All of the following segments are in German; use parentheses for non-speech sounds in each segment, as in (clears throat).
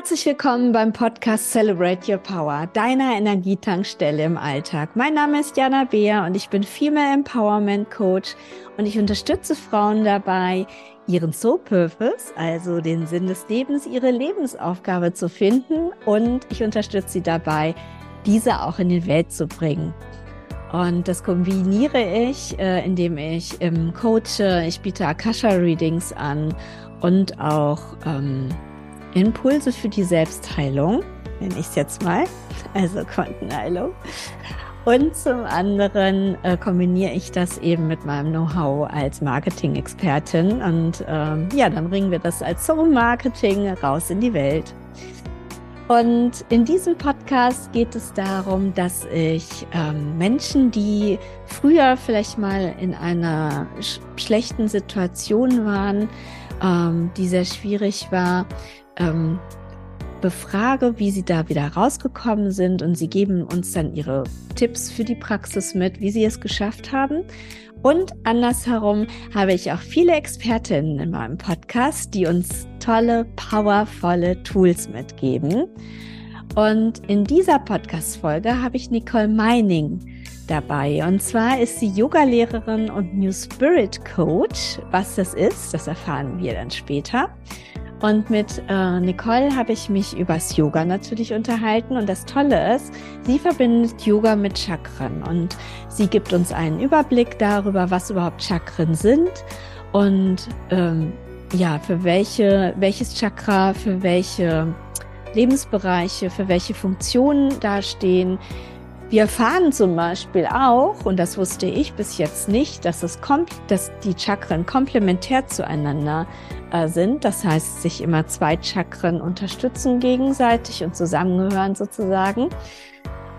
Herzlich willkommen beim Podcast Celebrate Your Power, deiner Energietankstelle im Alltag. Mein Name ist Jana Beer und ich bin Female Empowerment Coach und ich unterstütze Frauen dabei, ihren Soul Purpose, also den Sinn des Lebens, ihre Lebensaufgabe zu finden und ich unterstütze sie dabei, diese auch in die Welt zu bringen. Und das kombiniere ich, äh, indem ich ähm, coache, ich biete Akasha-Readings an und auch ähm, Impulse für die Selbstheilung, nenne ich es jetzt mal, also Quantenheilung. Und zum anderen äh, kombiniere ich das eben mit meinem Know-how als Marketing-Expertin. Und ähm, ja, dann bringen wir das als Soul-Marketing raus in die Welt. Und in diesem Podcast geht es darum, dass ich ähm, Menschen, die früher vielleicht mal in einer sch schlechten Situation waren, ähm, die sehr schwierig war, ähm, befrage, wie sie da wieder rausgekommen sind und sie geben uns dann ihre Tipps für die Praxis mit, wie sie es geschafft haben. Und andersherum habe ich auch viele Expertinnen in meinem Podcast, die uns tolle, powervolle Tools mitgeben. Und in dieser Podcast-Folge habe ich Nicole Meining dabei. Und zwar ist sie Yogalehrerin und New Spirit Coach. Was das ist, das erfahren wir dann später. Und mit äh, Nicole habe ich mich übers Yoga natürlich unterhalten. Und das Tolle ist, sie verbindet Yoga mit Chakren. Und sie gibt uns einen Überblick darüber, was überhaupt Chakren sind und ähm, ja, für welche, welches Chakra, für welche Lebensbereiche, für welche Funktionen dastehen. Wir erfahren zum Beispiel auch, und das wusste ich bis jetzt nicht, dass, es kommt, dass die Chakren komplementär zueinander sind. Das heißt, sich immer zwei Chakren unterstützen gegenseitig und zusammengehören sozusagen.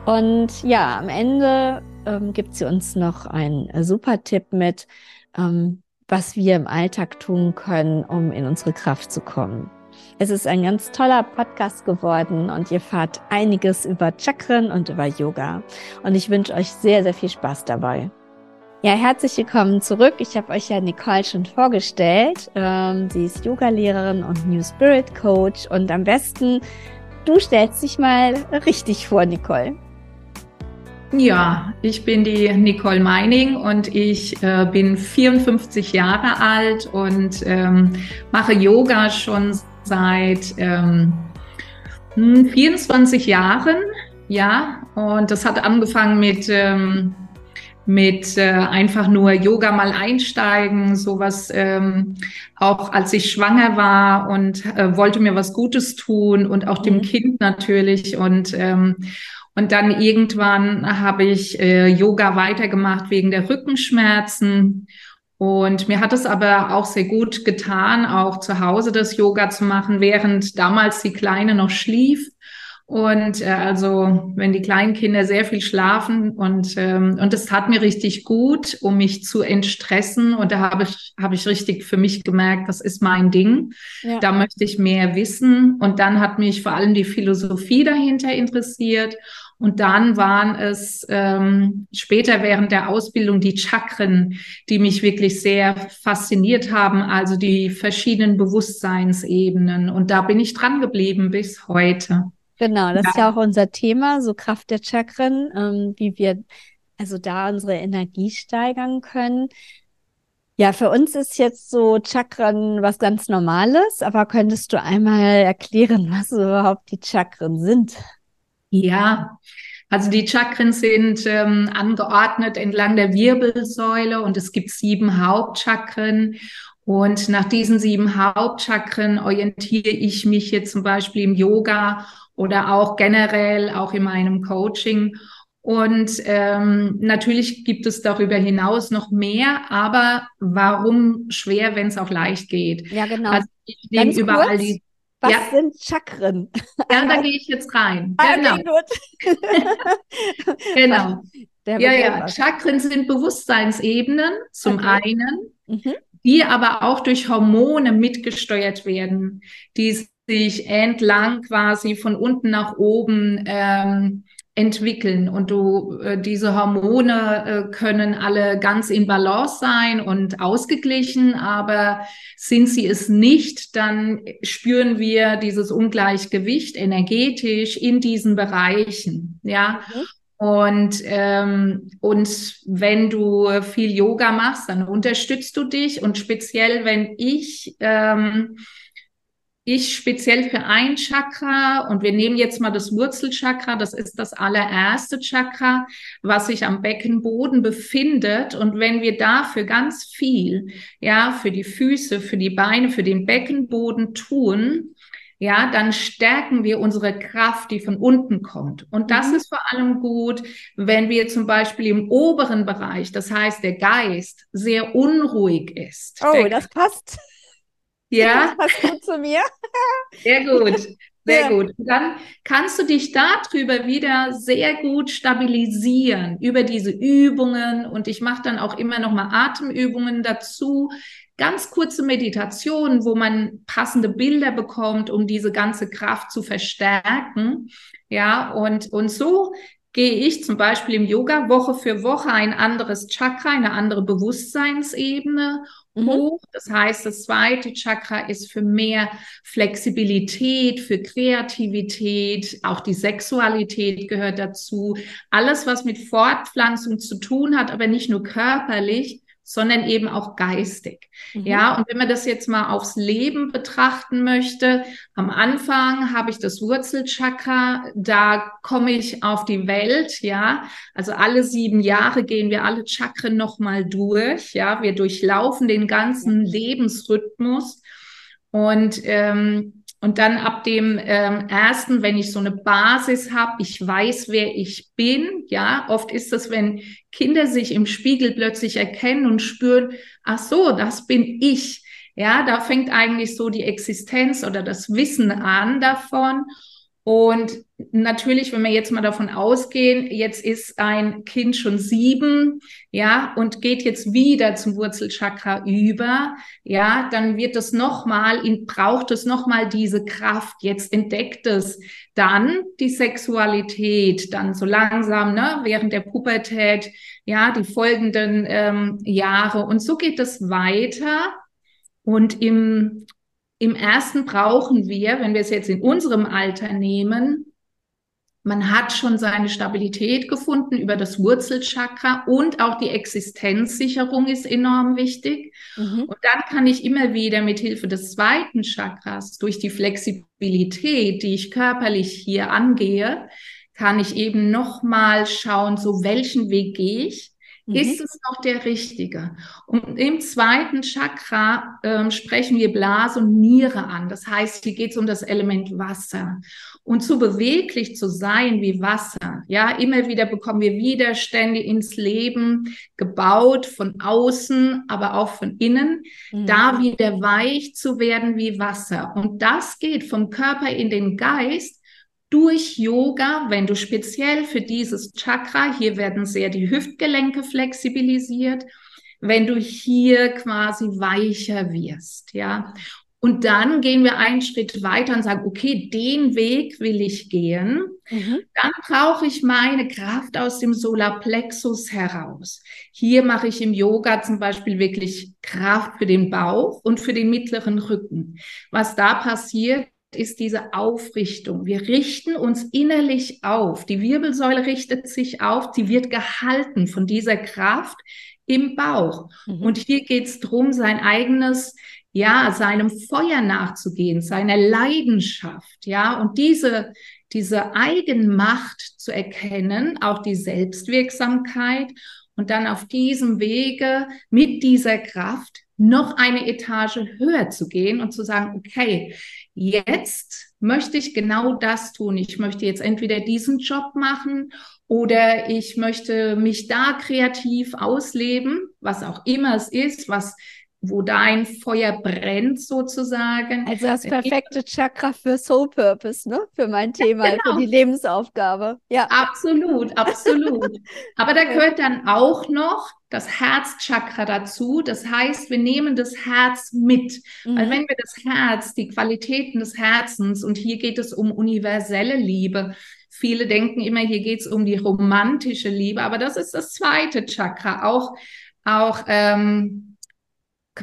Und ja, am Ende ähm, gibt sie uns noch einen äh, super Tipp mit, ähm, was wir im Alltag tun können, um in unsere Kraft zu kommen. Es ist ein ganz toller Podcast geworden und ihr fahrt einiges über Chakren und über Yoga. Und ich wünsche euch sehr, sehr viel Spaß dabei. Ja, herzlich willkommen zurück. Ich habe euch ja Nicole schon vorgestellt. Ähm, sie ist Yogalehrerin und New Spirit Coach. Und am besten, du stellst dich mal richtig vor, Nicole. Ja, ich bin die Nicole Meining und ich äh, bin 54 Jahre alt und ähm, mache Yoga schon seit ähm, 24 hm, Jahren. Ja, und das hat angefangen mit ähm, mit äh, einfach nur Yoga mal einsteigen, sowas ähm, auch als ich schwanger war und äh, wollte mir was Gutes tun und auch dem mhm. Kind natürlich und ähm, und dann irgendwann habe ich äh, Yoga weitergemacht wegen der Rückenschmerzen und mir hat es aber auch sehr gut getan, auch zu Hause das Yoga zu machen, während damals die Kleine noch schlief. Und äh, also, wenn die kleinen Kinder sehr viel schlafen und ähm, und es tat mir richtig gut, um mich zu entstressen. Und da habe ich habe ich richtig für mich gemerkt, das ist mein Ding. Ja. Da möchte ich mehr wissen. Und dann hat mich vor allem die Philosophie dahinter interessiert. Und dann waren es ähm, später während der Ausbildung die Chakren, die mich wirklich sehr fasziniert haben, also die verschiedenen Bewusstseinsebenen. Und da bin ich dran geblieben bis heute. Genau, das ja. ist ja auch unser Thema, so Kraft der Chakren, ähm, wie wir also da unsere Energie steigern können. Ja, für uns ist jetzt so Chakren was ganz Normales, aber könntest du einmal erklären, was überhaupt die Chakren sind? Ja, also die Chakren sind ähm, angeordnet entlang der Wirbelsäule und es gibt sieben Hauptchakren. Und nach diesen sieben Hauptchakren orientiere ich mich jetzt zum Beispiel im Yoga oder auch generell auch in meinem Coaching. Und ähm, natürlich gibt es darüber hinaus noch mehr, aber warum schwer, wenn es auch leicht geht? Ja, genau. Also ich nehme überall kurz, die. Was ja. sind Chakren? Ja, da gehe ich jetzt rein. (laughs) Ah, genau. (laughs) Genau. (laughs) ja, ja, Chakren sind Bewusstseinsebenen zum okay. einen, mhm. die aber auch durch Hormone mitgesteuert werden, die sich entlang quasi von unten nach oben ähm, entwickeln und du äh, diese Hormone äh, können alle ganz in Balance sein und ausgeglichen, aber sind sie es nicht, dann spüren wir dieses Ungleichgewicht energetisch in diesen Bereichen, ja. Mhm. Und, ähm, und wenn du viel Yoga machst, dann unterstützt du dich. Und speziell, wenn ich, ähm, ich speziell für ein Chakra, und wir nehmen jetzt mal das Wurzelchakra, das ist das allererste Chakra, was sich am Beckenboden befindet. Und wenn wir dafür ganz viel, ja, für die Füße, für die Beine, für den Beckenboden tun, ja, dann stärken wir unsere Kraft, die von unten kommt. Und das mhm. ist vor allem gut, wenn wir zum Beispiel im oberen Bereich, das heißt der Geist, sehr unruhig ist. Oh, das passt. Ja. Das passt gut zu mir. (laughs) Sehr gut. Sehr ja. gut. Und dann kannst du dich darüber wieder sehr gut stabilisieren über diese Übungen. Und ich mache dann auch immer noch mal Atemübungen dazu, ganz kurze Meditationen, wo man passende Bilder bekommt, um diese ganze Kraft zu verstärken. Ja, und, und so gehe ich zum Beispiel im Yoga Woche für Woche ein anderes Chakra, eine andere Bewusstseinsebene. Hoch. Das heißt, das zweite Chakra ist für mehr Flexibilität, für Kreativität, auch die Sexualität gehört dazu. Alles, was mit Fortpflanzung zu tun hat, aber nicht nur körperlich, sondern eben auch geistig. Mhm. Ja, und wenn man das jetzt mal aufs Leben betrachten möchte, am Anfang habe ich das Wurzelchakra, da komme ich auf die Welt, ja. Also alle sieben Jahre gehen wir alle Chakren nochmal durch, ja. Wir durchlaufen den ganzen Lebensrhythmus und ähm, und dann ab dem ähm, ersten, wenn ich so eine Basis habe, ich weiß, wer ich bin. Ja, oft ist es, wenn Kinder sich im Spiegel plötzlich erkennen und spüren, ach so, das bin ich. Ja, da fängt eigentlich so die Existenz oder das Wissen an davon. Und natürlich, wenn wir jetzt mal davon ausgehen, jetzt ist ein Kind schon sieben, ja, und geht jetzt wieder zum Wurzelchakra über, ja, dann wird es nochmal, braucht es nochmal diese Kraft. Jetzt entdeckt es dann die Sexualität, dann so langsam, ne, während der Pubertät, ja, die folgenden ähm, Jahre. Und so geht es weiter. Und im im ersten brauchen wir, wenn wir es jetzt in unserem Alter nehmen, man hat schon seine Stabilität gefunden über das Wurzelchakra und auch die Existenzsicherung ist enorm wichtig. Mhm. Und dann kann ich immer wieder mit Hilfe des zweiten Chakras durch die Flexibilität, die ich körperlich hier angehe, kann ich eben noch mal schauen, so welchen Weg gehe ich Mhm. Ist es noch der richtige? Und im zweiten Chakra ähm, sprechen wir Blase und Niere an. Das heißt, hier geht es um das Element Wasser. Und so beweglich zu sein wie Wasser. Ja, immer wieder bekommen wir Widerstände ins Leben gebaut von außen, aber auch von innen. Mhm. Da wieder weich zu werden wie Wasser. Und das geht vom Körper in den Geist durch Yoga, wenn du speziell für dieses Chakra, hier werden sehr die Hüftgelenke flexibilisiert, wenn du hier quasi weicher wirst, ja. Und dann gehen wir einen Schritt weiter und sagen, okay, den Weg will ich gehen. Mhm. Dann brauche ich meine Kraft aus dem Solarplexus heraus. Hier mache ich im Yoga zum Beispiel wirklich Kraft für den Bauch und für den mittleren Rücken. Was da passiert, ist diese Aufrichtung. Wir richten uns innerlich auf. Die Wirbelsäule richtet sich auf, sie wird gehalten von dieser Kraft im Bauch. Mhm. Und hier geht es darum, sein eigenes, ja, seinem Feuer nachzugehen, seiner Leidenschaft, ja, und diese, diese Eigenmacht zu erkennen, auch die Selbstwirksamkeit und dann auf diesem Wege mit dieser Kraft noch eine Etage höher zu gehen und zu sagen, okay, jetzt möchte ich genau das tun. Ich möchte jetzt entweder diesen Job machen oder ich möchte mich da kreativ ausleben, was auch immer es ist, was wo dein Feuer brennt sozusagen. Also das perfekte Chakra für Soul Purpose, ne? Für mein Thema, ja, genau. für die Lebensaufgabe. Ja. Absolut, absolut. Aber da (laughs) gehört dann auch noch das Herzchakra dazu. Das heißt, wir nehmen das Herz mit. Mhm. Weil wenn wir das Herz, die Qualitäten des Herzens, und hier geht es um universelle Liebe, Viele denken immer, hier geht es um die romantische Liebe, aber das ist das zweite Chakra. Auch, auch ähm,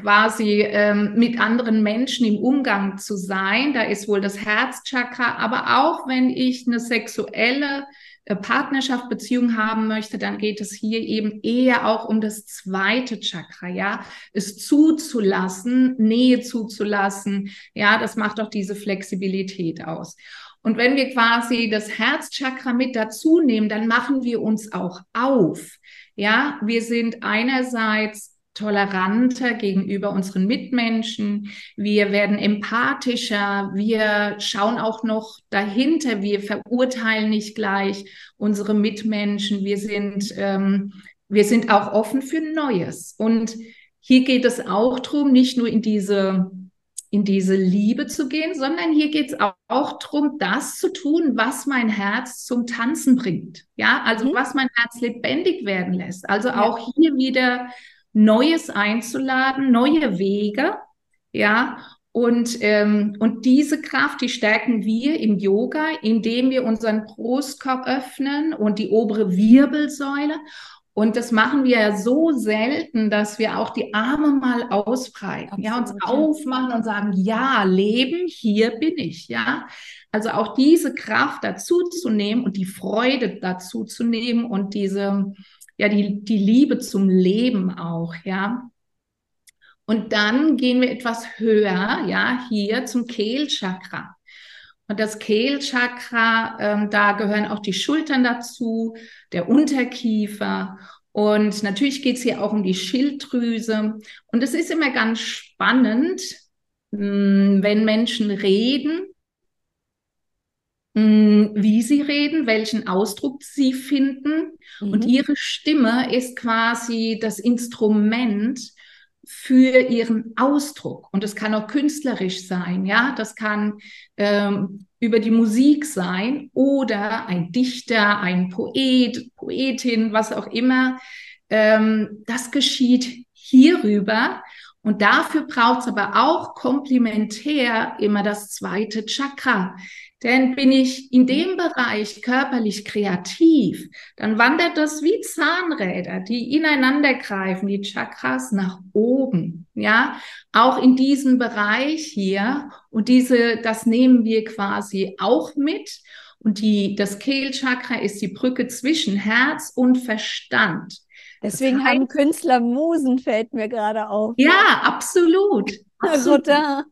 quasi ähm, mit anderen Menschen im Umgang zu sein. Da ist wohl das Herzchakra, aber auch wenn ich eine sexuelle äh, Partnerschaft, Beziehung haben möchte, dann geht es hier eben eher auch um das zweite Chakra, ja, es zuzulassen, Nähe zuzulassen, ja, das macht auch diese Flexibilität aus. Und wenn wir quasi das Herzchakra mit dazu nehmen, dann machen wir uns auch auf. Ja, wir sind einerseits toleranter gegenüber unseren Mitmenschen, wir werden empathischer, wir schauen auch noch dahinter, wir verurteilen nicht gleich unsere Mitmenschen, wir sind, ähm, wir sind auch offen für Neues. Und hier geht es auch darum, nicht nur in diese in diese Liebe zu gehen, sondern hier geht es auch, auch darum, das zu tun, was mein Herz zum Tanzen bringt. Ja, also mhm. was mein Herz lebendig werden lässt. Also ja. auch hier wieder Neues einzuladen, neue Wege, ja. Und, ähm, und diese Kraft, die stärken wir im Yoga, indem wir unseren Brustkorb öffnen und die obere Wirbelsäule. Und das machen wir ja so selten, dass wir auch die Arme mal ausbreiten, Absolut, ja, uns aufmachen und sagen, ja, Leben, hier bin ich, ja. Also auch diese Kraft dazu zu nehmen und die Freude dazu zu nehmen und diese, ja, die, die Liebe zum Leben auch, ja. Und dann gehen wir etwas höher, ja, hier zum Kehlchakra. Und das Kehlchakra, ähm, da gehören auch die Schultern dazu, der Unterkiefer. Und natürlich geht es hier auch um die Schilddrüse. Und es ist immer ganz spannend, hm, wenn Menschen reden, wie sie reden, welchen Ausdruck sie finden. Mhm. Und ihre Stimme ist quasi das Instrument für ihren Ausdruck. Und es kann auch künstlerisch sein, ja, das kann ähm, über die Musik sein oder ein Dichter, ein Poet, Poetin, was auch immer. Ähm, das geschieht hierüber. Und dafür braucht es aber auch komplementär immer das zweite Chakra. Denn bin ich in dem Bereich körperlich kreativ, dann wandert das wie Zahnräder, die ineinander greifen, die Chakras nach oben. Ja, auch in diesem Bereich hier. Und diese, das nehmen wir quasi auch mit. Und die, das Kehlchakra ist die Brücke zwischen Herz und Verstand. Deswegen das heißt, haben Künstler Musen, fällt mir gerade auf. Ja, absolut. absolut. da.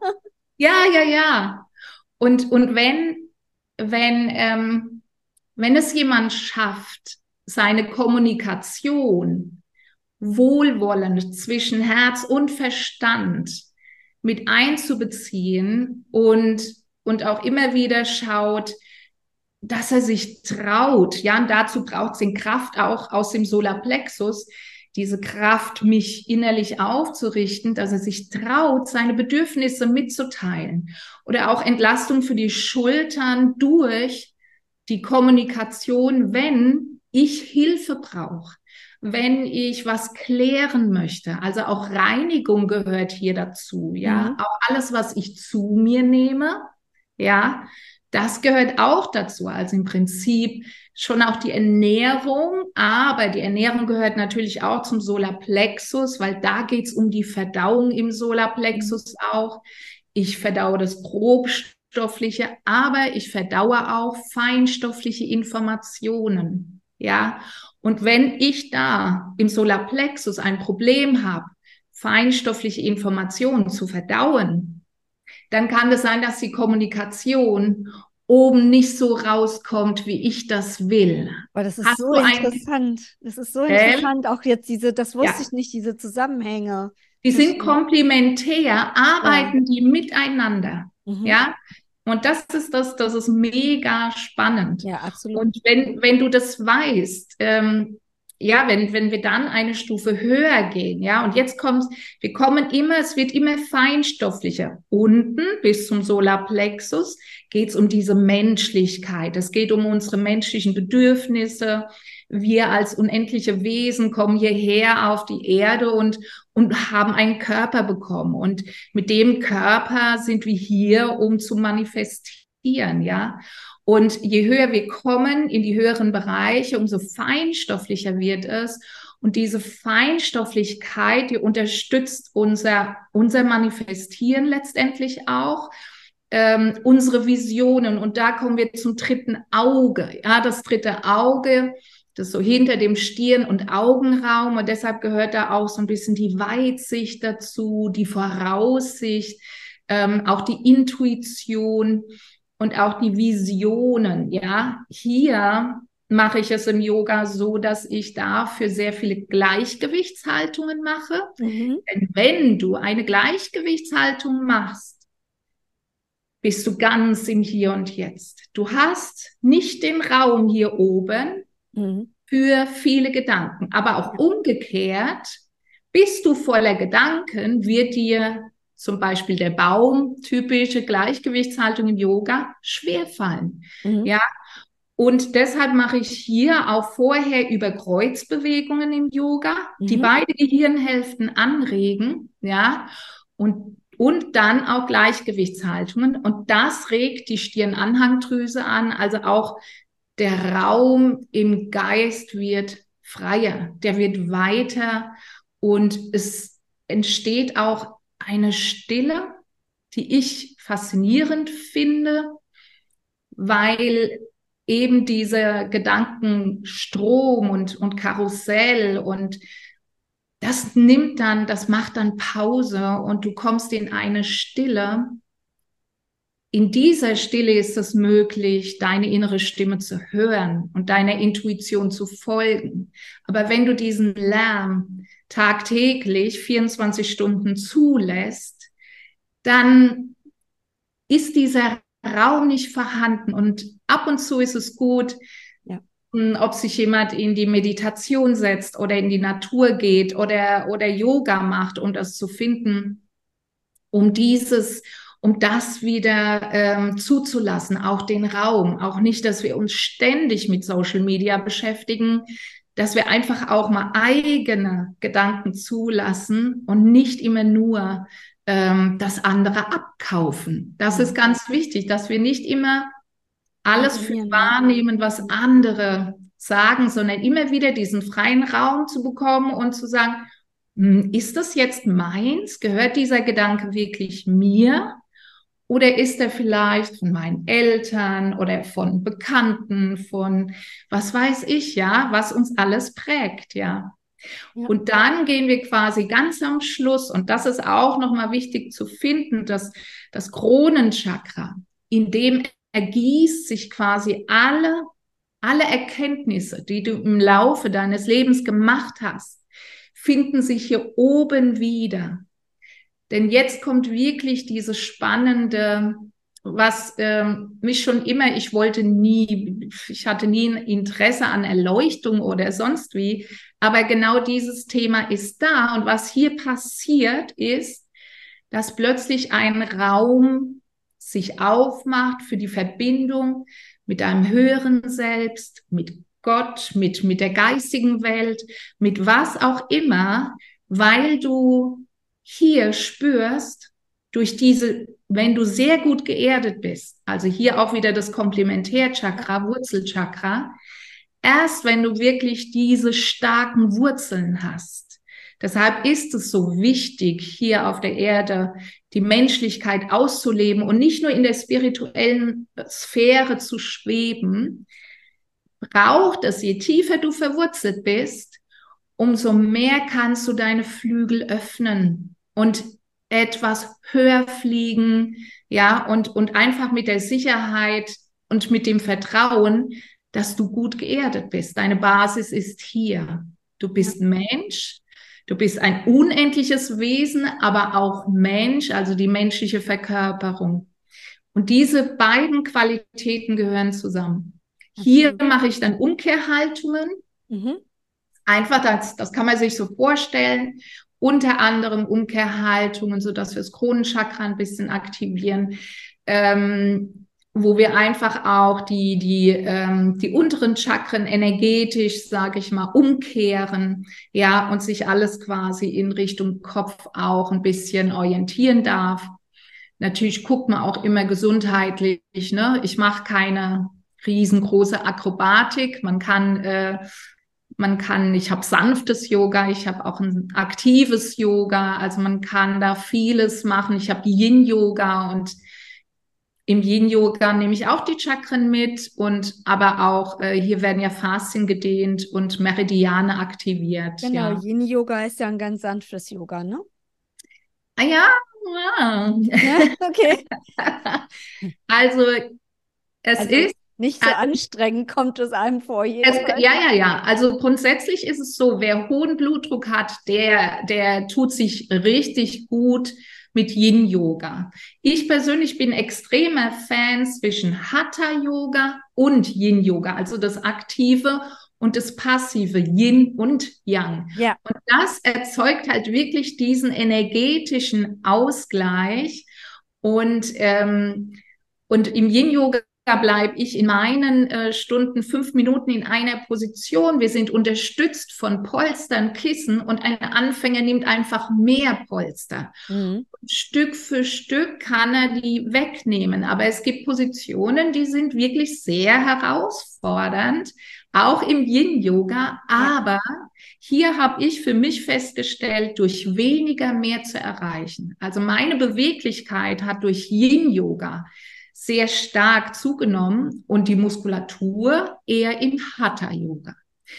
Ja, ja, ja. Und, und wenn, wenn, ähm, wenn es jemand schafft, seine Kommunikation wohlwollend zwischen Herz und Verstand mit einzubeziehen und, und auch immer wieder schaut, dass er sich traut. Ja, und dazu braucht es den Kraft auch aus dem Solarplexus, diese Kraft, mich innerlich aufzurichten, dass er sich traut, seine Bedürfnisse mitzuteilen. Oder auch Entlastung für die Schultern durch die Kommunikation, wenn ich Hilfe brauche, wenn ich was klären möchte. Also auch Reinigung gehört hier dazu, ja. Mhm. Auch alles, was ich zu mir nehme, ja, das gehört auch dazu. Also im Prinzip schon auch die Ernährung, aber die Ernährung gehört natürlich auch zum Solarplexus, weil da geht es um die Verdauung im Solarplexus auch. Ich verdaue das grobstoffliche, aber ich verdaue auch feinstoffliche Informationen. Ja, und wenn ich da im Solarplexus ein Problem habe, feinstoffliche Informationen zu verdauen, dann kann es sein, dass die Kommunikation oben nicht so rauskommt, wie ich das will. Aber das ist Hast so interessant. Das ist so äh? interessant, auch jetzt diese, das wusste ja. ich nicht, diese Zusammenhänge. Die sind komplementär, arbeiten ja. die miteinander. Mhm. Ja. Und das ist das, das ist mega spannend. Ja, absolut. Und wenn, wenn du das weißt, ähm, ja, wenn, wenn wir dann eine Stufe höher gehen, ja, und jetzt kommt, wir kommen immer, es wird immer feinstofflicher. Unten bis zum Solarplexus geht es um diese Menschlichkeit. Es geht um unsere menschlichen Bedürfnisse. Wir als unendliche Wesen kommen hierher auf die Erde und, und haben einen Körper bekommen. Und mit dem Körper sind wir hier, um zu manifestieren, ja. Und je höher wir kommen in die höheren Bereiche, umso feinstofflicher wird es. Und diese Feinstofflichkeit, die unterstützt unser, unser Manifestieren letztendlich auch, ähm, unsere Visionen. Und da kommen wir zum dritten Auge. Ja, das dritte Auge, das so hinter dem Stirn- und Augenraum. Und deshalb gehört da auch so ein bisschen die Weitsicht dazu, die Voraussicht, ähm, auch die Intuition und auch die Visionen. Ja, hier mache ich es im Yoga so, dass ich dafür sehr viele Gleichgewichtshaltungen mache. Mhm. Denn wenn du eine Gleichgewichtshaltung machst, bist du ganz im Hier und Jetzt. Du hast nicht den Raum hier oben mhm. für viele Gedanken, aber auch umgekehrt, bist du voller Gedanken, wird dir zum Beispiel der Baum, typische Gleichgewichtshaltung im Yoga, schwerfallen. Mhm. Ja. Und deshalb mache ich hier auch vorher über Kreuzbewegungen im Yoga, mhm. die beide Gehirnhälften anregen, ja, und, und dann auch Gleichgewichtshaltungen. Und das regt die Stirnanhangdrüse an, also auch der Raum im Geist wird freier, der wird weiter und es entsteht auch eine Stille, die ich faszinierend finde, weil eben dieser Gedankenstrom und, und Karussell und das nimmt dann, das macht dann Pause und du kommst in eine Stille. In dieser Stille ist es möglich, deine innere Stimme zu hören und deiner Intuition zu folgen. Aber wenn du diesen Lärm, tagtäglich 24 Stunden zulässt, dann ist dieser Raum nicht vorhanden. Und ab und zu ist es gut, ja. Hm, ob sich jemand in die Meditation setzt oder in die Natur geht oder, oder Yoga macht, um das zu finden, um dieses, um das wieder ähm, zuzulassen, auch den Raum, auch nicht, dass wir uns ständig mit Social Media beschäftigen, dass wir einfach auch mal eigene Gedanken zulassen und nicht immer nur ähm, das andere abkaufen. Das ist ganz wichtig, dass wir nicht immer alles für wahrnehmen, was andere sagen, sondern immer wieder diesen freien Raum zu bekommen und zu sagen, hm, ist das jetzt meins? Gehört dieser Gedanke wirklich mir? Oder ist er vielleicht von meinen Eltern oder von Bekannten, von was weiß ich, ja, was uns alles prägt, ja. ja. Und dann gehen wir quasi ganz am Schluss, und das ist auch nochmal wichtig zu finden, dass das Kronenchakra, in dem ergießt sich quasi alle, alle Erkenntnisse, die du im Laufe deines Lebens gemacht hast, finden sich hier oben wieder. Denn jetzt kommt wirklich dieses spannende, was ähm, mich schon immer, ich wollte nie, ich hatte nie ein Interesse an Erleuchtung oder sonst wie, aber genau dieses Thema ist da. Und was hier passiert ist, dass plötzlich ein Raum sich aufmacht für die Verbindung mit einem höheren Selbst, mit Gott, mit, mit der geistigen Welt, mit was auch immer, weil du hier spürst, durch diese, wenn du sehr gut geerdet bist, also hier auch wieder das Komplementärchakra, Wurzelchakra, erst wenn du wirklich diese starken Wurzeln hast. Deshalb ist es so wichtig, hier auf der Erde die Menschlichkeit auszuleben und nicht nur in der spirituellen Sphäre zu schweben, braucht es, je tiefer du verwurzelt bist, umso mehr kannst du deine Flügel öffnen und etwas höher fliegen, ja, und, und einfach mit der Sicherheit und mit dem Vertrauen, dass du gut geerdet bist. Deine Basis ist hier. Du bist Mensch, du bist ein unendliches Wesen, aber auch Mensch, also die menschliche Verkörperung. Und diese beiden Qualitäten gehören zusammen. Hier mache ich dann Umkehrhaltungen. Mhm. Einfach, das, das kann man sich so vorstellen unter anderem Umkehrhaltungen, so dass wir das Kronenchakra ein bisschen aktivieren, ähm, wo wir einfach auch die, die, ähm, die unteren Chakren energetisch, sage ich mal, umkehren, ja, und sich alles quasi in Richtung Kopf auch ein bisschen orientieren darf. Natürlich guckt man auch immer gesundheitlich, ne? Ich mache keine riesengroße Akrobatik. Man kann, äh, man kann, ich habe sanftes Yoga, ich habe auch ein aktives Yoga. Also man kann da vieles machen. Ich habe Yin-Yoga und im Yin-Yoga nehme ich auch die Chakren mit und aber auch äh, hier werden ja Faszien gedehnt und Meridiane aktiviert. Genau, ja. Yin-Yoga ist ja ein ganz sanftes Yoga, ne? Ah ja, ja. ja okay. (laughs) also es also, ist nicht so also, anstrengend kommt es einem vor. Es, ja, ja, ja. Also grundsätzlich ist es so, wer hohen Blutdruck hat, der, der tut sich richtig gut mit Yin Yoga. Ich persönlich bin extremer Fan zwischen Hatha Yoga und Yin Yoga, also das aktive und das passive Yin und Yang. Ja. Und das erzeugt halt wirklich diesen energetischen Ausgleich und ähm, und im Yin Yoga bleibe ich in meinen äh, Stunden fünf Minuten in einer Position. Wir sind unterstützt von Polstern, Kissen und ein Anfänger nimmt einfach mehr Polster. Mhm. Stück für Stück kann er die wegnehmen. Aber es gibt Positionen, die sind wirklich sehr herausfordernd, auch im Yin-Yoga. Aber hier habe ich für mich festgestellt, durch weniger mehr zu erreichen. Also meine Beweglichkeit hat durch Yin-Yoga sehr stark zugenommen und die Muskulatur eher im Hatha-Yoga.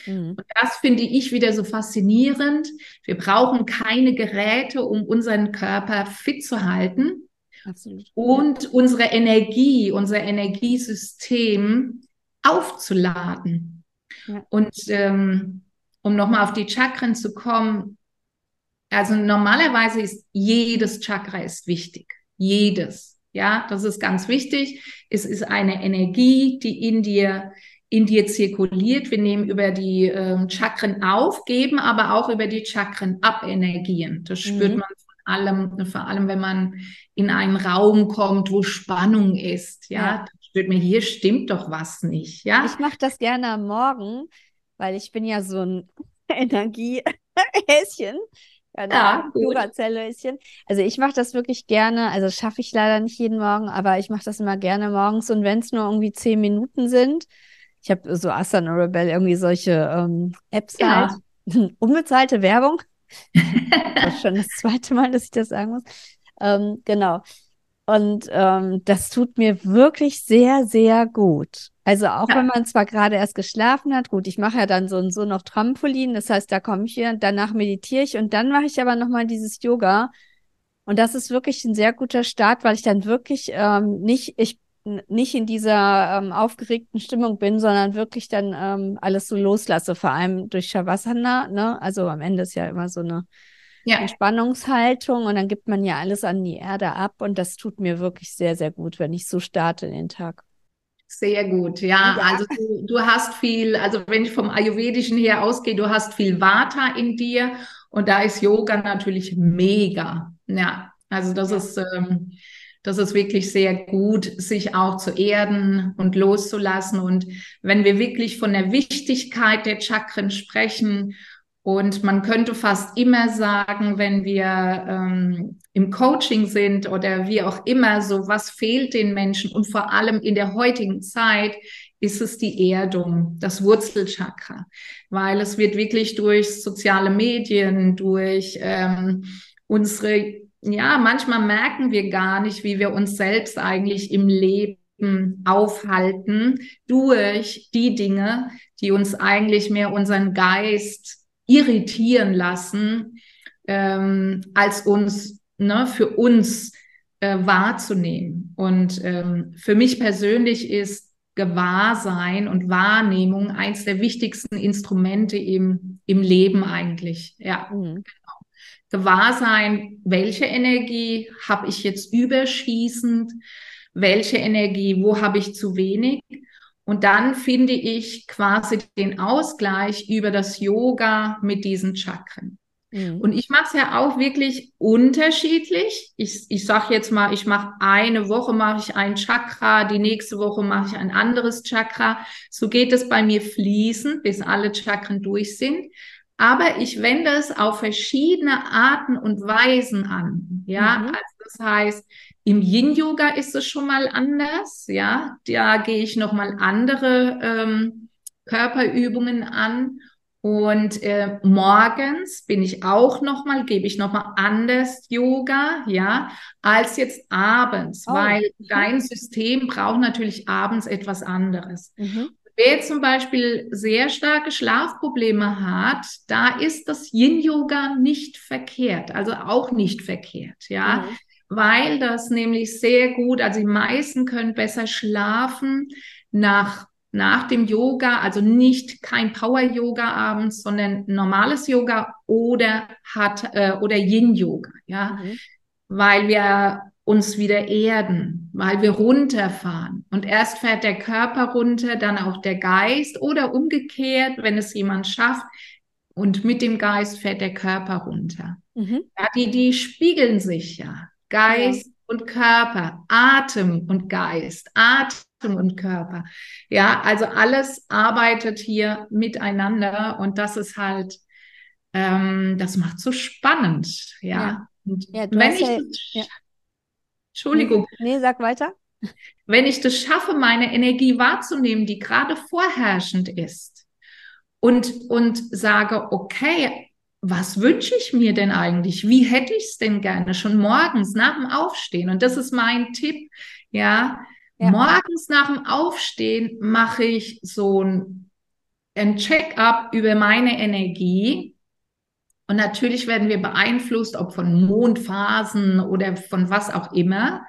Mhm. Und das finde ich wieder so faszinierend. Wir brauchen keine Geräte, um unseren Körper fit zu halten. Absolut. Und unsere Energie, unser Energiesystem aufzuladen. Ja. Und ähm, um nochmal auf die Chakren zu kommen, also normalerweise ist jedes Chakra ist wichtig. Jedes. Ja, das ist ganz wichtig. Es ist eine Energie, die in dir in dir zirkuliert. Wir nehmen über die ähm, Chakren auf, geben aber auch über die Chakren ab Energien. Das spürt mhm. man von allem, vor allem wenn man in einen Raum kommt, wo Spannung ist. Ja, ja. spürt man, hier stimmt doch was nicht. Ja, ich mache das gerne am Morgen, weil ich bin ja so ein (laughs) Energiehäschen. Ja, Duracell-Löschen. Also ich mache das wirklich gerne. Also schaffe ich leider nicht jeden Morgen, aber ich mache das immer gerne morgens. Und wenn es nur irgendwie zehn Minuten sind, ich habe so Asana Rebel irgendwie solche ähm, Apps ja. halt. (laughs) Unbezahlte Werbung. (laughs) das ist schon das zweite Mal, dass ich das sagen muss. Ähm, genau. Und ähm, das tut mir wirklich sehr, sehr gut. Also auch ja. wenn man zwar gerade erst geschlafen hat, gut, ich mache ja dann so und so noch Trampolin, das heißt, da komme ich hier, danach meditiere ich und dann mache ich aber nochmal dieses Yoga. Und das ist wirklich ein sehr guter Start, weil ich dann wirklich ähm, nicht, ich nicht in dieser ähm, aufgeregten Stimmung bin, sondern wirklich dann ähm, alles so loslasse, vor allem durch Shavasana, ne? Also am Ende ist ja immer so eine ja. Entspannungshaltung und dann gibt man ja alles an die Erde ab und das tut mir wirklich sehr, sehr gut, wenn ich so starte in den Tag. Sehr gut, ja. ja. Also du, du, hast viel, also wenn ich vom Ayurvedischen her ausgehe, du hast viel Vata in dir und da ist Yoga natürlich mega. Ja, also das ja. ist, ähm, das ist wirklich sehr gut, sich auch zu erden und loszulassen. Und wenn wir wirklich von der Wichtigkeit der Chakren sprechen und man könnte fast immer sagen, wenn wir ähm, im Coaching sind oder wie auch immer, so was fehlt den Menschen und vor allem in der heutigen Zeit ist es die Erdung, das Wurzelchakra, weil es wird wirklich durch soziale Medien, durch ähm, unsere, ja, manchmal merken wir gar nicht, wie wir uns selbst eigentlich im Leben aufhalten durch die Dinge, die uns eigentlich mehr unseren Geist irritieren lassen, ähm, als uns ne, für uns äh, wahrzunehmen. Und ähm, für mich persönlich ist Gewahrsein und Wahrnehmung eins der wichtigsten Instrumente im, im Leben eigentlich. Ja, mhm. genau. Gewahrsein, welche Energie habe ich jetzt überschießend? Welche Energie, wo habe ich zu wenig? Und dann finde ich quasi den Ausgleich über das Yoga mit diesen Chakren. Mhm. Und ich mache es ja auch wirklich unterschiedlich. Ich, ich sage jetzt mal, ich mache eine Woche mache ich ein Chakra, die nächste Woche mache ich ein anderes Chakra. So geht es bei mir fließend, bis alle Chakren durch sind. Aber ich wende es auf verschiedene Arten und Weisen an. Ja, mhm. also Das heißt, im Yin-Yoga ist es schon mal anders, ja. Da gehe ich nochmal andere ähm, Körperübungen an. Und äh, morgens bin ich auch nochmal, gebe ich nochmal anders Yoga, ja, als jetzt abends, oh. weil dein System braucht natürlich abends etwas anderes. Mhm. Wer zum Beispiel sehr starke Schlafprobleme hat, da ist das Yin-Yoga nicht verkehrt, also auch nicht verkehrt, ja. Mhm. Weil das nämlich sehr gut, also die meisten können besser schlafen nach nach dem Yoga, also nicht kein Power Yoga abends, sondern normales Yoga oder hat äh, oder Yin Yoga, ja, mhm. weil wir uns wieder erden, weil wir runterfahren und erst fährt der Körper runter, dann auch der Geist oder umgekehrt, wenn es jemand schafft und mit dem Geist fährt der Körper runter. Mhm. Ja, die die spiegeln sich ja, Geist ja. und Körper, Atem und Geist, Atem und Körper. Ja, also alles arbeitet hier miteinander und das ist halt, ähm, das macht so spannend. Ja, ja. Und ja, wenn ich ja, das, Entschuldigung. Nee, sag weiter. Wenn ich das schaffe, meine Energie wahrzunehmen, die gerade vorherrschend ist und, und sage, okay, was wünsche ich mir denn eigentlich? Wie hätte ich es denn gerne schon morgens nach dem Aufstehen? Und das ist mein Tipp, ja, ja. Morgens nach dem Aufstehen mache ich so ein, ein Check-up über meine Energie. Und natürlich werden wir beeinflusst, ob von Mondphasen oder von was auch immer.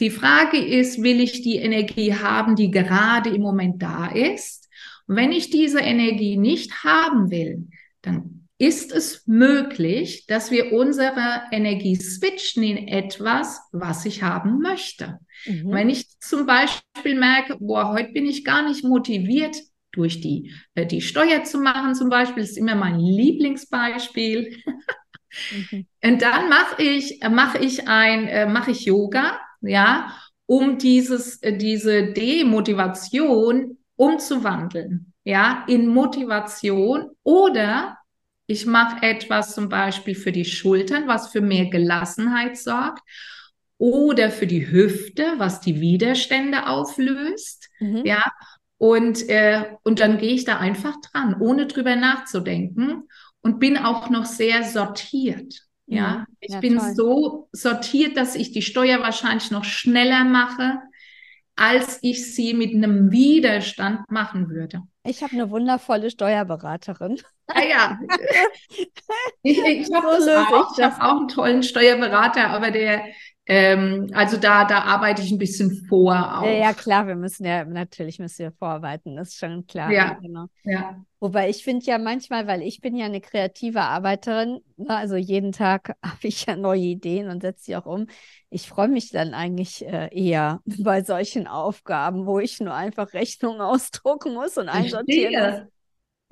Die Frage ist, will ich die Energie haben, die gerade im Moment da ist? Und wenn ich diese Energie nicht haben will, dann ist es möglich, dass wir unsere Energie switchen in etwas, was ich haben möchte. Mhm. Wenn ich zum Beispiel merke, boah, heute bin ich gar nicht motiviert, durch die, äh, die Steuer zu machen, zum Beispiel, ist immer mein Lieblingsbeispiel. mhm. (laughs) Und dann mache ich, mache ich ein, äh, mache ich Yoga, ja, um dieses, äh, diese Demotivation umzuwandeln, ja, in Motivation oder ich mache etwas zum Beispiel für die Schultern, was für mehr Gelassenheit sorgt. Oder für die Hüfte, was die Widerstände auflöst. Mhm. Ja. Und, äh, und dann gehe ich da einfach dran, ohne drüber nachzudenken. Und bin auch noch sehr sortiert. Ja, mhm. ich ja, bin toll. so sortiert, dass ich die Steuer wahrscheinlich noch schneller mache, als ich sie mit einem Widerstand machen würde. Ich habe eine wundervolle Steuerberaterin. Ah ja. (laughs) Ich, ich habe so auch, hab auch einen tollen Steuerberater, aber der, ähm, also da, da arbeite ich ein bisschen vor. Auch. Ja, ja, klar, wir müssen ja, natürlich müssen wir vorarbeiten, das ist schon klar. Ja, genau. ja. Wobei ich finde ja manchmal, weil ich bin ja eine kreative Arbeiterin, ne, also jeden Tag (laughs) habe ich ja neue Ideen und setze sie auch um. Ich freue mich dann eigentlich äh, eher (laughs) bei solchen Aufgaben, wo ich nur einfach Rechnungen (laughs) ausdrucken muss und einsortieren muss.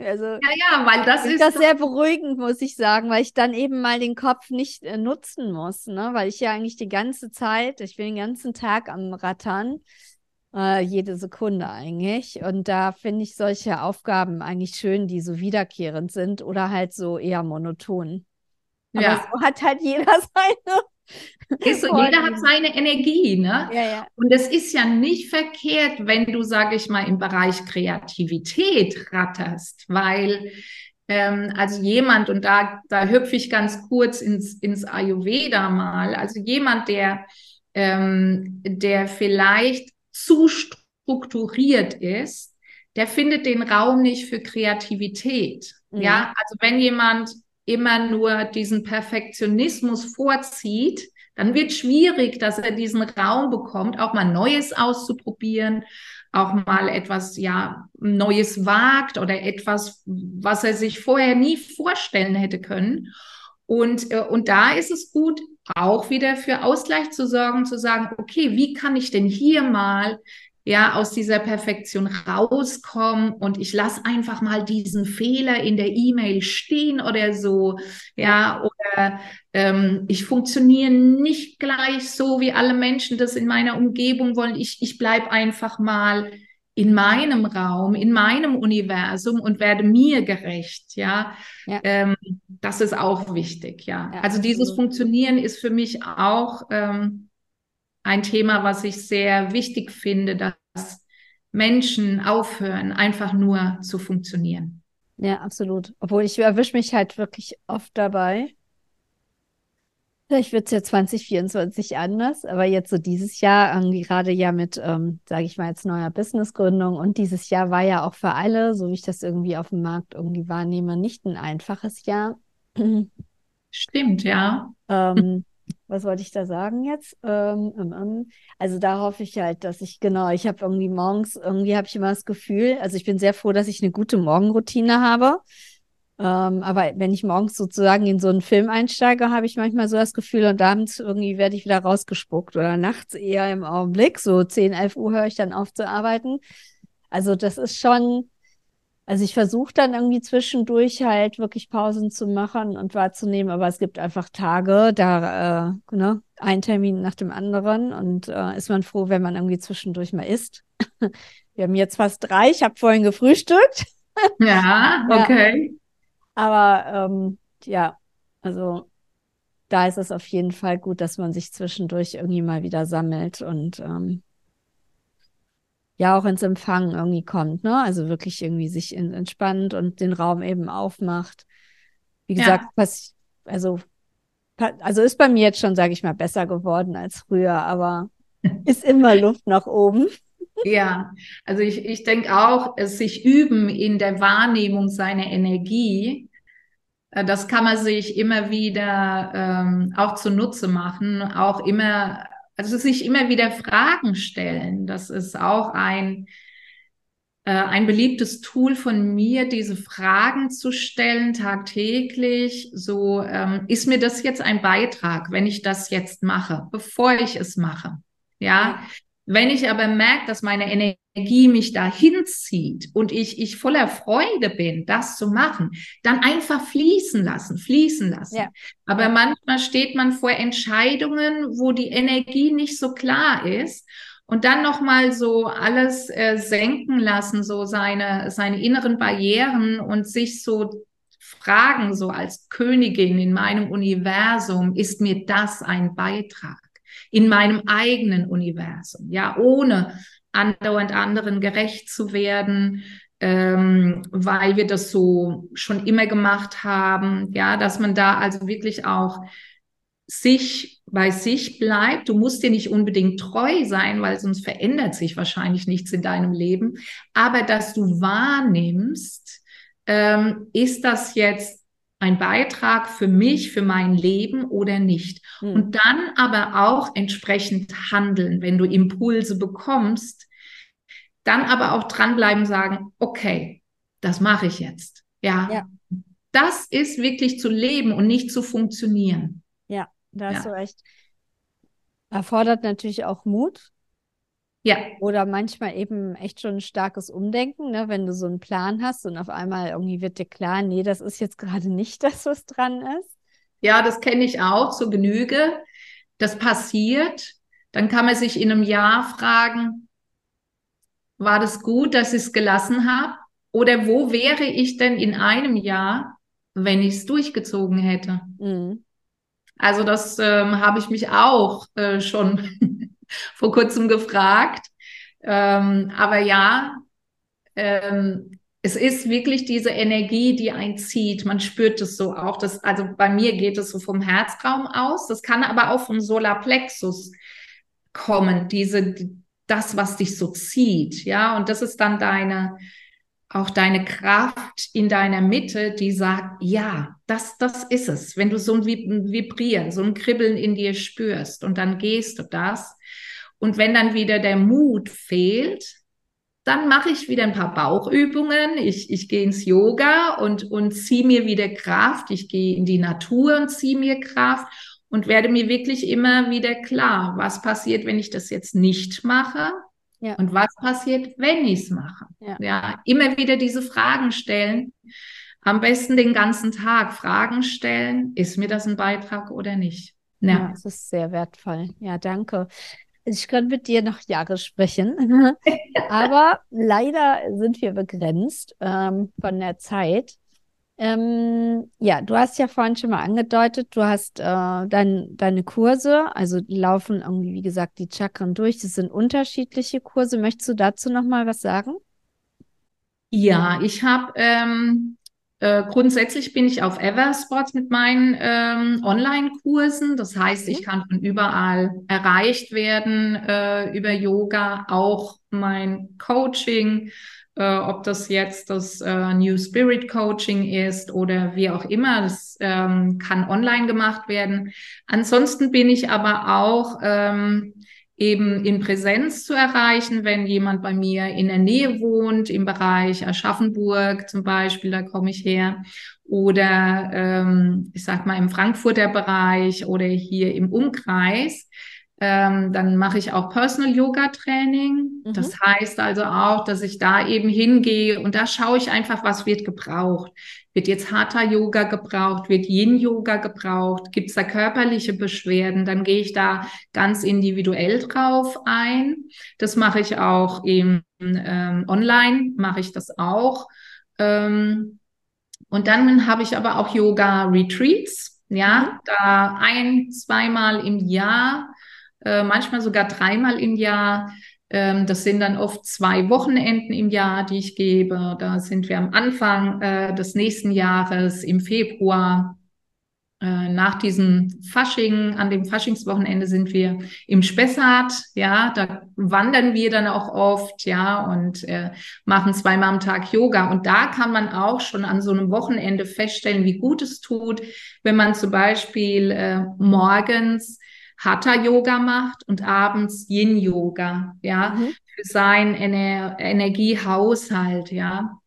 Also, ja, ja, weil das ist das sehr beruhigend, muss ich sagen, weil ich dann eben mal den Kopf nicht äh, nutzen muss, ne? Weil ich ja eigentlich die ganze Zeit, ich bin den ganzen Tag am Rattern, äh, jede Sekunde eigentlich. Und da finde ich solche Aufgaben eigentlich schön, die so wiederkehrend sind oder halt so eher monoton. Aber ja. so hat halt jeder (laughs) seine ist jeder hat seine Energie, ne? Ja, ja. Und es ist ja nicht verkehrt, wenn du, sage ich mal, im Bereich Kreativität ratterst, weil ähm, also jemand, und da, da hüpfe ich ganz kurz ins, ins Ayurveda mal, also jemand, der, ähm, der vielleicht zu strukturiert ist, der findet den Raum nicht für Kreativität. Mhm. Ja, also wenn jemand immer nur diesen Perfektionismus vorzieht, dann wird schwierig, dass er diesen Raum bekommt, auch mal Neues auszuprobieren, auch mal etwas, ja, Neues wagt oder etwas, was er sich vorher nie vorstellen hätte können. Und, äh, und da ist es gut, auch wieder für Ausgleich zu sorgen, zu sagen, okay, wie kann ich denn hier mal ja, aus dieser Perfektion rauskommen und ich lasse einfach mal diesen Fehler in der E-Mail stehen oder so, ja, oder ähm, ich funktioniere nicht gleich so, wie alle Menschen das in meiner Umgebung wollen. Ich, ich bleibe einfach mal in meinem Raum, in meinem Universum und werde mir gerecht, ja. ja. Ähm, das ist auch wichtig, ja. ja also dieses Funktionieren ist für mich auch ähm, ein Thema, was ich sehr wichtig finde, dass Menschen aufhören, einfach nur zu funktionieren. Ja, absolut. Obwohl ich erwische mich halt wirklich oft dabei. Vielleicht wird es ja 2024 anders, aber jetzt so dieses Jahr, irgendwie gerade ja mit, ähm, sage ich mal, jetzt neuer Businessgründung und dieses Jahr war ja auch für alle, so wie ich das irgendwie auf dem Markt irgendwie wahrnehme, nicht ein einfaches Jahr. (clears throat) Stimmt, ja. Ähm, was wollte ich da sagen jetzt? Ähm, ähm, ähm. also da hoffe ich halt, dass ich, genau, ich habe irgendwie morgens, irgendwie habe ich immer das Gefühl, also ich bin sehr froh, dass ich eine gute Morgenroutine habe. Ähm, aber wenn ich morgens sozusagen in so einen Film einsteige, habe ich manchmal so das Gefühl, und abends irgendwie werde ich wieder rausgespuckt oder nachts eher im Augenblick. So 10, 11 Uhr höre ich dann auf zu arbeiten. Also das ist schon, also ich versuche dann irgendwie zwischendurch halt wirklich Pausen zu machen und wahrzunehmen, aber es gibt einfach Tage, da äh, ne, ein Termin nach dem anderen und äh, ist man froh, wenn man irgendwie zwischendurch mal isst. (laughs) Wir haben jetzt fast drei, ich habe vorhin gefrühstückt. (laughs) Ja, okay. Aber ähm, ja, also da ist es auf jeden Fall gut, dass man sich zwischendurch irgendwie mal wieder sammelt und ähm, ja auch ins Empfangen irgendwie kommt, ne? Also wirklich irgendwie sich in, entspannt und den Raum eben aufmacht. Wie gesagt, ja. was, also, also ist bei mir jetzt schon, sage ich mal, besser geworden als früher, aber (laughs) ist immer Luft nach oben. Ja, also ich, ich denke auch, es sich üben in der Wahrnehmung seiner Energie, äh, das kann man sich immer wieder ähm, auch zunutze machen, auch immer, also sich immer wieder Fragen stellen. Das ist auch ein, äh, ein beliebtes Tool von mir, diese Fragen zu stellen tagtäglich. So, ähm, ist mir das jetzt ein Beitrag, wenn ich das jetzt mache, bevor ich es mache? Ja, wenn ich aber merke, dass meine Energie mich dahin zieht und ich, ich voller Freude bin, das zu machen, dann einfach fließen lassen, fließen lassen. Ja. Aber manchmal steht man vor Entscheidungen, wo die Energie nicht so klar ist und dann nochmal so alles äh, senken lassen, so seine, seine inneren Barrieren und sich so fragen, so als Königin in meinem Universum, ist mir das ein Beitrag? In meinem eigenen Universum, ja, ohne andauernd anderen gerecht zu werden, ähm, weil wir das so schon immer gemacht haben, ja, dass man da also wirklich auch sich bei sich bleibt. Du musst dir nicht unbedingt treu sein, weil sonst verändert sich wahrscheinlich nichts in deinem Leben. Aber dass du wahrnimmst, ähm, ist das jetzt ein Beitrag für mich, für mein Leben oder nicht. Mhm. Und dann aber auch entsprechend handeln, wenn du Impulse bekommst, dann aber auch dranbleiben, sagen, okay, das mache ich jetzt. Ja. ja. Das ist wirklich zu leben und nicht zu funktionieren. Ja, da hast ja. du recht. Erfordert natürlich auch Mut, ja. Oder manchmal eben echt schon ein starkes Umdenken, ne? wenn du so einen Plan hast und auf einmal irgendwie wird dir klar, nee, das ist jetzt gerade nicht (laughs) das, was dran ist. Ja, das kenne ich auch zur Genüge. Das passiert. Dann kann man sich in einem Jahr fragen, war das gut, dass ich es gelassen habe? Oder wo wäre ich denn in einem Jahr, wenn ich es durchgezogen hätte? Mhm. Also das ähm, habe ich mich auch äh, schon (laughs) vor kurzem gefragt. Ähm, aber ja, ähm, es ist wirklich diese Energie, die einen zieht. Man spürt es so auch. Das, also bei mir geht es so vom Herzraum aus. Das kann aber auch vom Solarplexus kommen. Diese, das, was dich so zieht. Ja, und das ist dann deine, auch deine Kraft in deiner Mitte, die sagt, ja, das, das ist es. Wenn du so ein Vibrieren, so ein Kribbeln in dir spürst und dann gehst du das. Und wenn dann wieder der Mut fehlt, dann mache ich wieder ein paar Bauchübungen. Ich, ich gehe ins Yoga und, und ziehe mir wieder Kraft. Ich gehe in die Natur und ziehe mir Kraft und werde mir wirklich immer wieder klar, was passiert, wenn ich das jetzt nicht mache ja. und was passiert, wenn ich es mache. Ja. ja, immer wieder diese Fragen stellen. Am besten den ganzen Tag Fragen stellen. Ist mir das ein Beitrag oder nicht? Ja, ja das ist sehr wertvoll. Ja, danke. Ich könnte mit dir noch Jahre sprechen, (laughs) aber leider sind wir begrenzt ähm, von der Zeit. Ähm, ja, du hast ja vorhin schon mal angedeutet, du hast äh, dein, deine Kurse, also die laufen irgendwie, wie gesagt, die Chakren durch. Das sind unterschiedliche Kurse. Möchtest du dazu noch mal was sagen? Ja, ich habe ähm, äh, grundsätzlich bin ich auf Eversports mit meinen ähm, Online-Kursen. Das heißt, ich mhm. kann von überall erreicht werden äh, über Yoga, auch mein Coaching äh, ob das jetzt das äh, New Spirit Coaching ist oder wie auch immer. Das ähm, kann online gemacht werden. Ansonsten bin ich aber auch ähm, eben in Präsenz zu erreichen, wenn jemand bei mir in der Nähe wohnt, im Bereich Aschaffenburg zum Beispiel, da komme ich her, oder ähm, ich sag mal im Frankfurter Bereich oder hier im Umkreis. Ähm, dann mache ich auch Personal Yoga Training. Mhm. Das heißt also auch, dass ich da eben hingehe und da schaue ich einfach, was wird gebraucht. Wird jetzt Hatha Yoga gebraucht? Wird Yin Yoga gebraucht? Gibt es da körperliche Beschwerden? Dann gehe ich da ganz individuell drauf ein. Das mache ich auch im ähm, Online, mache ich das auch. Ähm, und dann habe ich aber auch Yoga Retreats. Ja, mhm. da ein, zweimal im Jahr äh, manchmal sogar dreimal im Jahr. Ähm, das sind dann oft zwei Wochenenden im Jahr, die ich gebe. Da sind wir am Anfang äh, des nächsten Jahres im Februar. Äh, nach diesem Fasching, an dem Faschingswochenende sind wir im Spessart, ja, da wandern wir dann auch oft, ja, und äh, machen zweimal am Tag Yoga. Und da kann man auch schon an so einem Wochenende feststellen, wie gut es tut, wenn man zum Beispiel äh, morgens Hatha Yoga macht und abends Yin Yoga, ja, mhm. für seinen Ener Energiehaushalt, ja.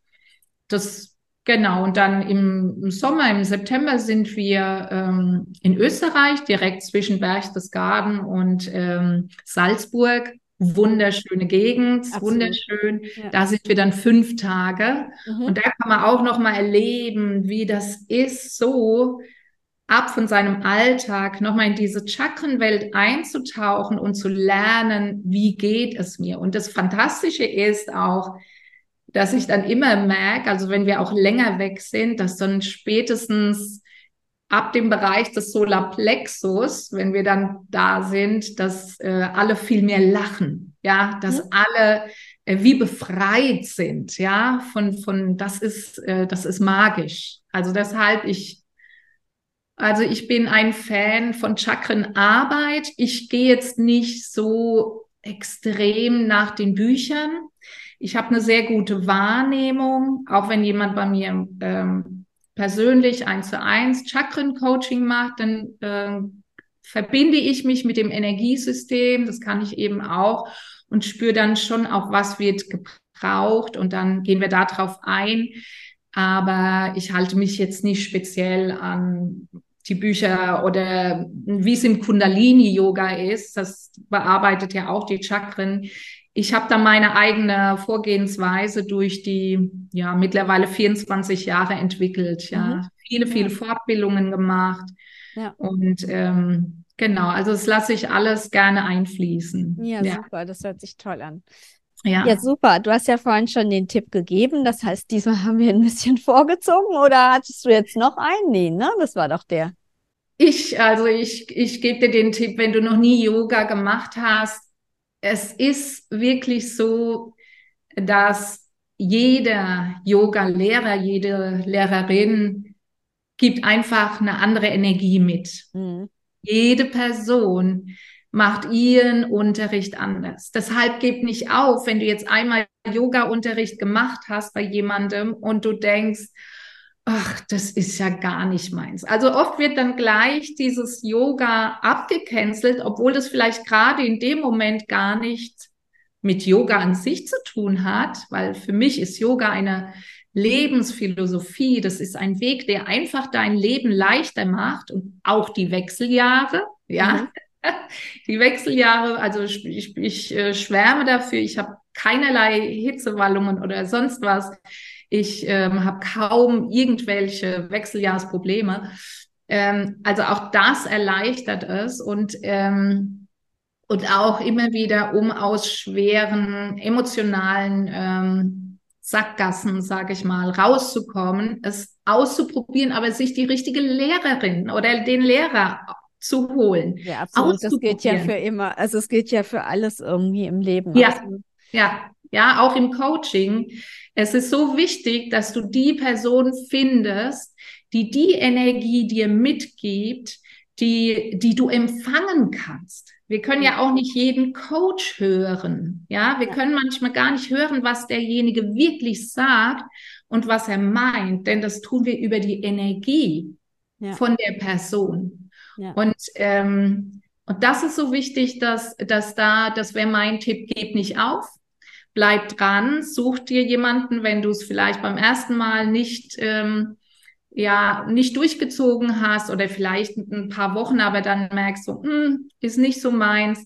Das genau. Und dann im, im, Sommer, im September sind wir ähm, in Österreich, direkt zwischen Berchtesgaden und ähm, Salzburg. Wunderschöne Gegend, Absolut. wunderschön. Ja. Da sind wir dann fünf Tage. Mhm. Und da kann man auch noch mal erleben, wie das ist, so ab von seinem Alltag nochmal in diese Chakrenwelt einzutauchen und zu lernen, wie geht es mir. Und das Fantastische ist auch, dass ich dann immer merke, also wenn wir auch länger weg sind, dass dann spätestens ab dem Bereich des Solarplexus, wenn wir dann da sind, dass äh, alle viel mehr lachen, ja, dass mhm. alle äh, wie befreit sind, ja, von von das ist äh, das ist magisch. Also deshalb ich also ich bin ein Fan von Chakrenarbeit. Ich gehe jetzt nicht so extrem nach den Büchern. Ich habe eine sehr gute Wahrnehmung, auch wenn jemand bei mir ähm, persönlich eins zu eins Chakren-Coaching macht, dann äh, verbinde ich mich mit dem Energiesystem. Das kann ich eben auch und spüre dann schon auch, was wird gebraucht und dann gehen wir darauf ein aber ich halte mich jetzt nicht speziell an die Bücher oder wie es im Kundalini-Yoga ist. Das bearbeitet ja auch die Chakren. Ich habe da meine eigene Vorgehensweise durch die ja mittlerweile 24 Jahre entwickelt. Ja, mhm. viele, viele ja. Fortbildungen gemacht. Ja. Und ähm, genau, also das lasse ich alles gerne einfließen. Ja, ja, super, das hört sich toll an. Ja. ja, super. Du hast ja vorhin schon den Tipp gegeben. Das heißt, diesmal haben wir ein bisschen (laughs) vorgezogen oder hattest du jetzt noch einen? Nee, ne? Das war doch der. Ich, also ich, ich gebe dir den Tipp, wenn du noch nie Yoga gemacht hast, es ist wirklich so, dass jeder Yoga-Lehrer, jede Lehrerin gibt einfach eine andere Energie mit. Mhm. Jede Person macht ihren Unterricht anders. Deshalb gib nicht auf, wenn du jetzt einmal Yoga-Unterricht gemacht hast bei jemandem und du denkst, ach, das ist ja gar nicht meins. Also oft wird dann gleich dieses Yoga abgecancelt, obwohl das vielleicht gerade in dem Moment gar nicht mit Yoga an sich zu tun hat, weil für mich ist Yoga eine Lebensphilosophie. Das ist ein Weg, der einfach dein Leben leichter macht und auch die Wechseljahre. Ja, mhm. (laughs) Die Wechseljahre, also ich, ich, ich äh, schwärme dafür, ich habe keinerlei Hitzewallungen oder sonst was. Ich ähm, habe kaum irgendwelche Wechseljahrsprobleme. Ähm, also auch das erleichtert es und, ähm, und auch immer wieder, um aus schweren emotionalen ähm, Sackgassen, sage ich mal, rauszukommen, es auszuprobieren, aber sich die richtige Lehrerin oder den Lehrer zu holen. Ja, absolut. Das gilt ja für immer. Also es gilt ja für alles irgendwie im Leben. Ja, also. ja, ja, auch im Coaching. Es ist so wichtig, dass du die Person findest, die die Energie dir mitgibt, die, die du empfangen kannst. Wir können ja auch nicht jeden Coach hören. Ja, wir können manchmal gar nicht hören, was derjenige wirklich sagt und was er meint, denn das tun wir über die Energie ja. von der Person. Ja. Und, ähm, und das ist so wichtig, dass, dass da, das wäre mein Tipp, gib nicht auf. Bleib dran, such dir jemanden, wenn du es vielleicht beim ersten Mal nicht ähm, ja nicht durchgezogen hast oder vielleicht ein paar Wochen, aber dann merkst du, hm, ist nicht so meins,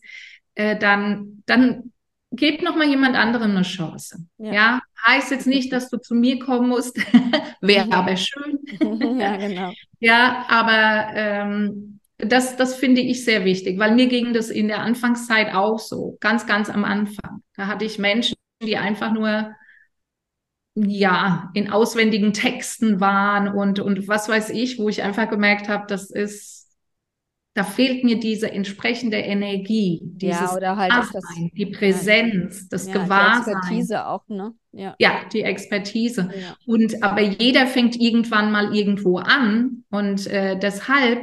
äh, dann dann gib noch mal jemand anderem eine Chance. Ja. ja? heißt jetzt nicht, dass du zu mir kommen musst, (laughs) wäre aber schön. (laughs) ja, genau. Ja, aber ähm, das, das finde ich sehr wichtig, weil mir ging das in der Anfangszeit auch so, ganz, ganz am Anfang. Da hatte ich Menschen, die einfach nur ja, in auswendigen Texten waren und, und was weiß ich, wo ich einfach gemerkt habe, das ist, da fehlt mir diese entsprechende Energie, dieses ja, oder halt das, die Präsenz, ja, das ja, Gewahrsein. Die Expertise auch, ne? Ja, ja die Expertise. Ja. Und aber jeder fängt irgendwann mal irgendwo an und äh, deshalb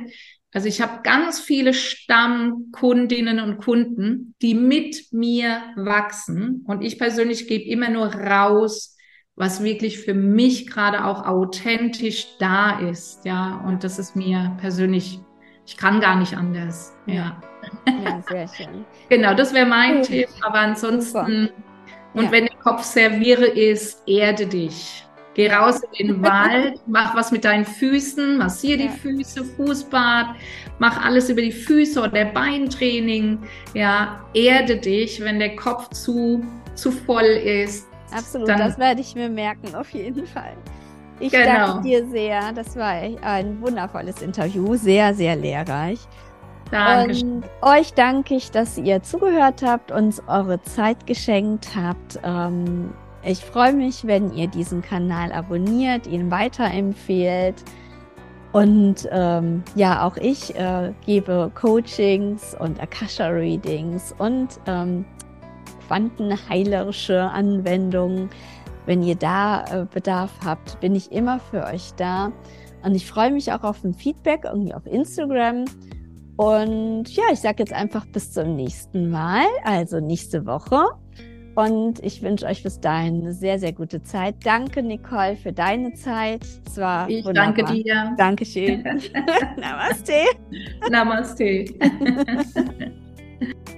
also ich habe ganz viele Stammkundinnen und Kunden, die mit mir wachsen. Und ich persönlich gebe immer nur raus, was wirklich für mich gerade auch authentisch da ist, ja. Und das ist mir persönlich, ich kann gar nicht anders, ja. Ja, sehr schön. (laughs) genau, das wäre mein. Tipp. Aber ansonsten, Super. und ja. wenn der Kopf sehr wirre ist, erde dich. Geh raus in den (laughs) Wald, mach was mit deinen Füßen, massier die. Füße, Fußbad, mach alles über die Füße oder Beintraining. Ja, erde dich, wenn der Kopf zu, zu voll ist Absolut, Dann, das werde ich mir merken, auf jeden Fall. Ich genau. danke dir sehr. Das war ein wundervolles Interview, sehr, sehr lehrreich. Danke. Und euch danke ich, dass ihr zugehört habt, uns eure Zeit geschenkt habt. Ähm, ich freue mich, wenn ihr diesen Kanal abonniert, ihn weiterempfehlt. Und ähm, ja, auch ich äh, gebe Coachings und Akasha-Readings und ähm, quantenheilerische Anwendungen. Wenn ihr da äh, Bedarf habt, bin ich immer für euch da. Und ich freue mich auch auf ein Feedback irgendwie auf Instagram. Und ja, ich sage jetzt einfach bis zum nächsten Mal, also nächste Woche. Und ich wünsche euch bis dahin eine sehr, sehr gute Zeit. Danke, Nicole, für deine Zeit. Es war ich wunderbar. danke dir. Dankeschön. (laughs) Namaste. Namaste. (laughs)